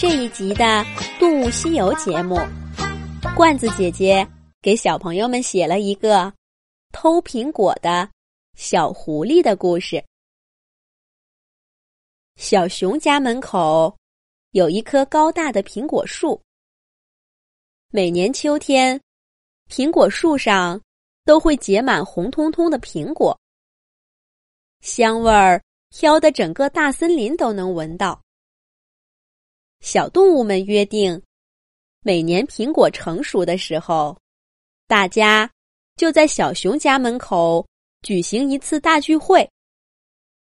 这一集的《动物西游》节目，罐子姐姐给小朋友们写了一个偷苹果的小狐狸的故事。小熊家门口有一棵高大的苹果树，每年秋天，苹果树上都会结满红彤彤的苹果，香味儿飘得整个大森林都能闻到。小动物们约定，每年苹果成熟的时候，大家就在小熊家门口举行一次大聚会，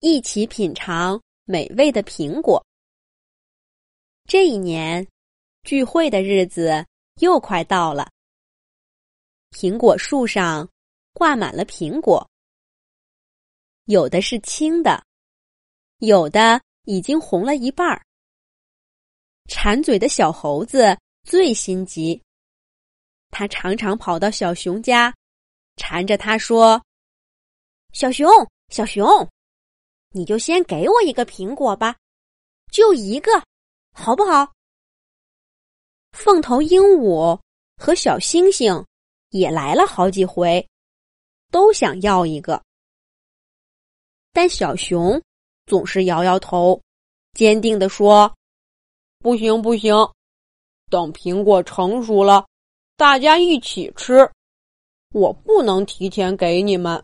一起品尝美味的苹果。这一年，聚会的日子又快到了。苹果树上挂满了苹果，有的是青的，有的已经红了一半儿。馋嘴的小猴子最心急，他常常跑到小熊家，缠着他说：“小熊，小熊，你就先给我一个苹果吧，就一个，好不好？”凤头鹦鹉和小星星也来了好几回，都想要一个，但小熊总是摇摇头，坚定地说。不行不行，等苹果成熟了，大家一起吃。我不能提前给你们。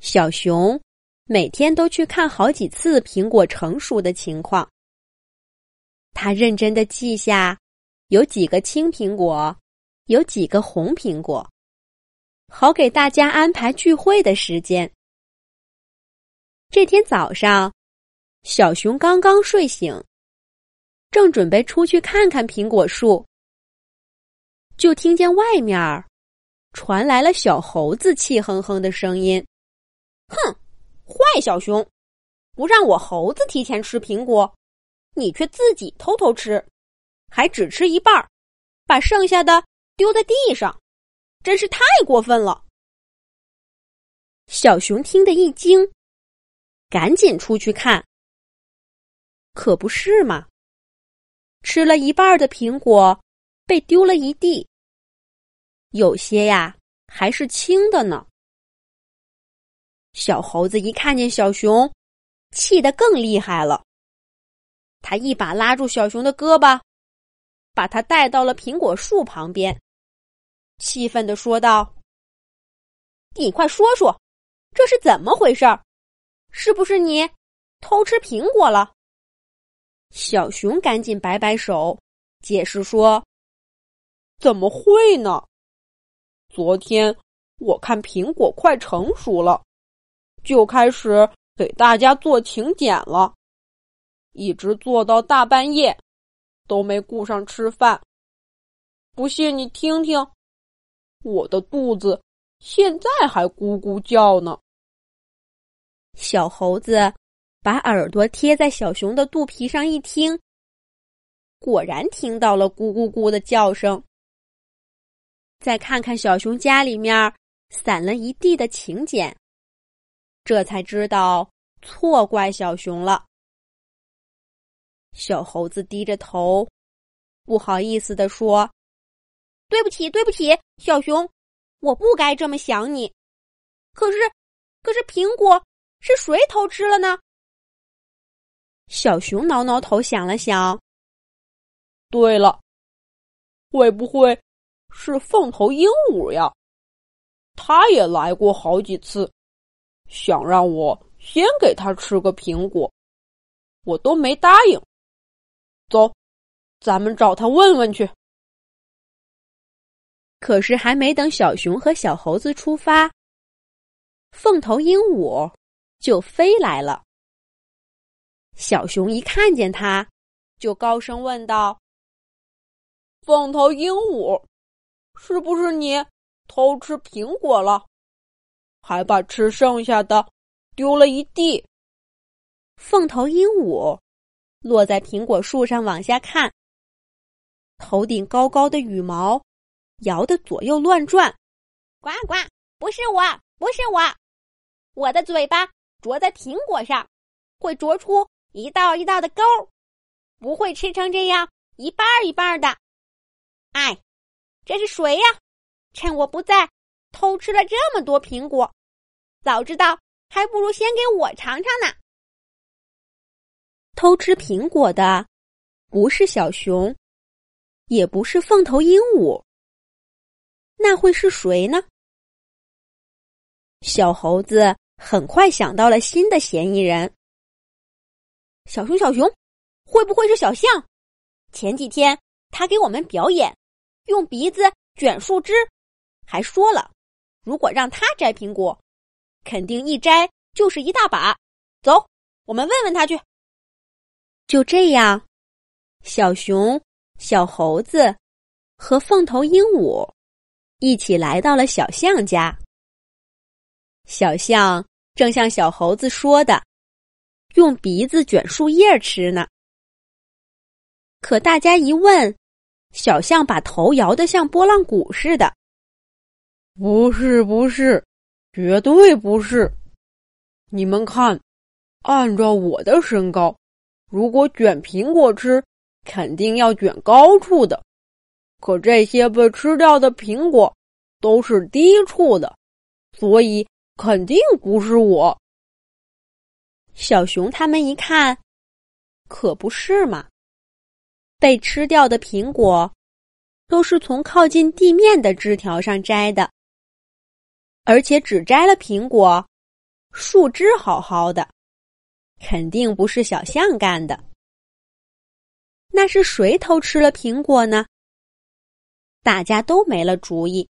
小熊每天都去看好几次苹果成熟的情况。他认真的记下有几个青苹果，有几个红苹果，好给大家安排聚会的时间。这天早上。小熊刚刚睡醒，正准备出去看看苹果树，就听见外面传来了小猴子气哼哼的声音：“哼，坏小熊，不让我猴子提前吃苹果，你却自己偷偷吃，还只吃一半，把剩下的丢在地上，真是太过分了。”小熊听得一惊，赶紧出去看。可不是嘛！吃了一半的苹果被丢了一地，有些呀还是青的呢。小猴子一看见小熊，气得更厉害了。他一把拉住小熊的胳膊，把他带到了苹果树旁边，气愤的说道：“你快说说，这是怎么回事？是不是你偷吃苹果了？”小熊赶紧摆摆手，解释说：“怎么会呢？昨天我看苹果快成熟了，就开始给大家做请柬了，一直做到大半夜，都没顾上吃饭。不信你听听，我的肚子现在还咕咕叫呢。”小猴子。把耳朵贴在小熊的肚皮上一听，果然听到了咕咕咕的叫声。再看看小熊家里面散了一地的请柬，这才知道错怪小熊了。小猴子低着头，不好意思的说：“对不起，对不起，小熊，我不该这么想你。可是，可是苹果是谁偷吃了呢？”小熊挠挠头，想了想。对了，会不会是凤头鹦鹉呀？他也来过好几次，想让我先给他吃个苹果，我都没答应。走，咱们找他问问去。可是还没等小熊和小猴子出发，凤头鹦鹉就飞来了。小熊一看见他，就高声问道：“凤头鹦鹉，是不是你偷吃苹果了，还把吃剩下的丢了一地？”凤头鹦鹉落在苹果树上往下看，头顶高高的羽毛摇得左右乱转。呱呱，不是我，不是我，我的嘴巴啄在苹果上，会啄出。一道一道的沟，不会吃成这样一半一半的。哎，这是谁呀？趁我不在，偷吃了这么多苹果，早知道还不如先给我尝尝呢。偷吃苹果的不是小熊，也不是凤头鹦鹉，那会是谁呢？小猴子很快想到了新的嫌疑人。小熊，小熊，会不会是小象？前几天他给我们表演，用鼻子卷树枝，还说了，如果让他摘苹果，肯定一摘就是一大把。走，我们问问他去。就这样，小熊、小猴子和凤头鹦鹉一起来到了小象家。小象正像小猴子说的，用鼻子卷树叶吃呢。可大家一问，小象把头摇得像拨浪鼓似的。不是，不是，绝对不是！你们看，按照我的身高。如果卷苹果吃，肯定要卷高处的。可这些被吃掉的苹果都是低处的，所以肯定不是我。小熊他们一看，可不是嘛！被吃掉的苹果都是从靠近地面的枝条上摘的，而且只摘了苹果，树枝好好的。肯定不是小象干的，那是谁偷吃了苹果呢？大家都没了主意。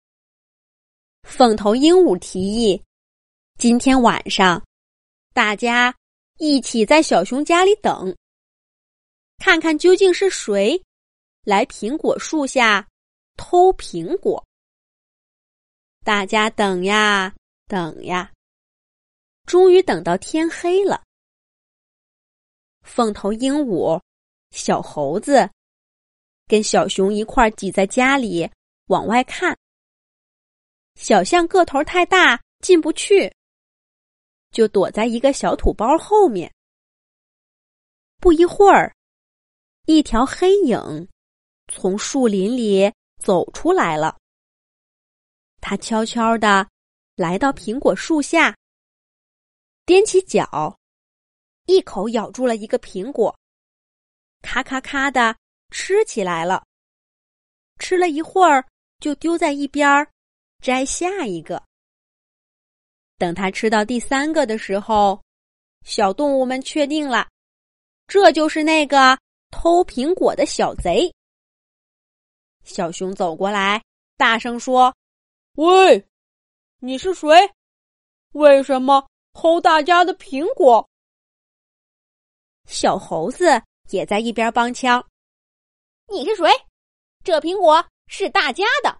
凤头鹦鹉提议：“今天晚上，大家一起在小熊家里等，看看究竟是谁来苹果树下偷苹果。”大家等呀等呀，终于等到天黑了。凤头鹦鹉、小猴子跟小熊一块挤在家里往外看。小象个头太大进不去，就躲在一个小土包后面。不一会儿，一条黑影从树林里走出来了。他悄悄的来到苹果树下，踮起脚。一口咬住了一个苹果，咔咔咔的吃起来了。吃了一会儿，就丢在一边儿，摘下一个。等他吃到第三个的时候，小动物们确定了，这就是那个偷苹果的小贼。小熊走过来，大声说：“喂，你是谁？为什么偷大家的苹果？”小猴子也在一边帮腔：“你是谁？这苹果是大家的，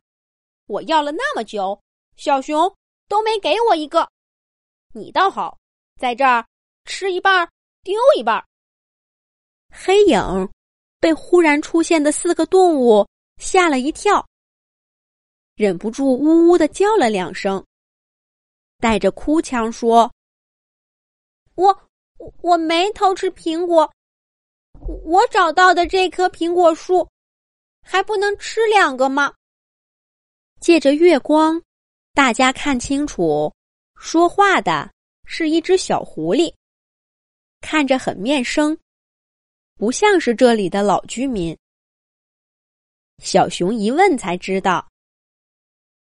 我要了那么久，小熊都没给我一个。你倒好，在这儿吃一半丢一半。”黑影被忽然出现的四个动物吓了一跳，忍不住呜呜的叫了两声，带着哭腔说：“我。”我我没偷吃苹果，我找到的这棵苹果树，还不能吃两个吗？借着月光，大家看清楚，说话的是一只小狐狸，看着很面生，不像是这里的老居民。小熊一问才知道，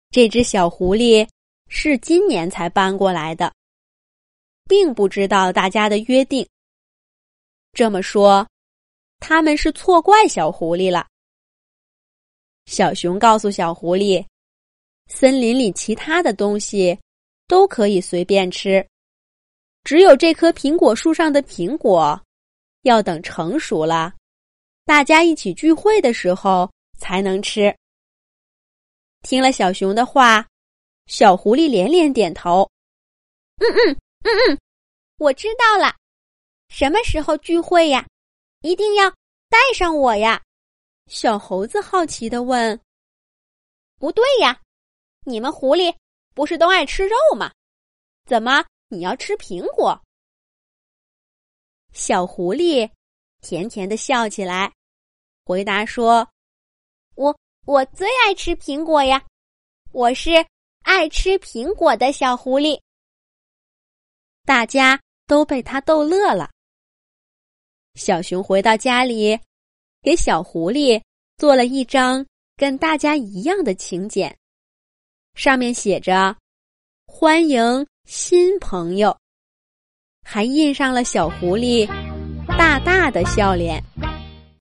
这只小狐狸是今年才搬过来的。并不知道大家的约定。这么说，他们是错怪小狐狸了。小熊告诉小狐狸，森林里其他的东西都可以随便吃，只有这棵苹果树上的苹果，要等成熟了，大家一起聚会的时候才能吃。听了小熊的话，小狐狸连连点头：“嗯嗯。”嗯嗯，我知道了。什么时候聚会呀？一定要带上我呀！小猴子好奇的问。不对呀，你们狐狸不是都爱吃肉吗？怎么你要吃苹果？小狐狸甜甜的笑起来，回答说：“我我最爱吃苹果呀，我是爱吃苹果的小狐狸。”大家都被他逗乐了。小熊回到家里，给小狐狸做了一张跟大家一样的请柬，上面写着“欢迎新朋友”，还印上了小狐狸大大的笑脸。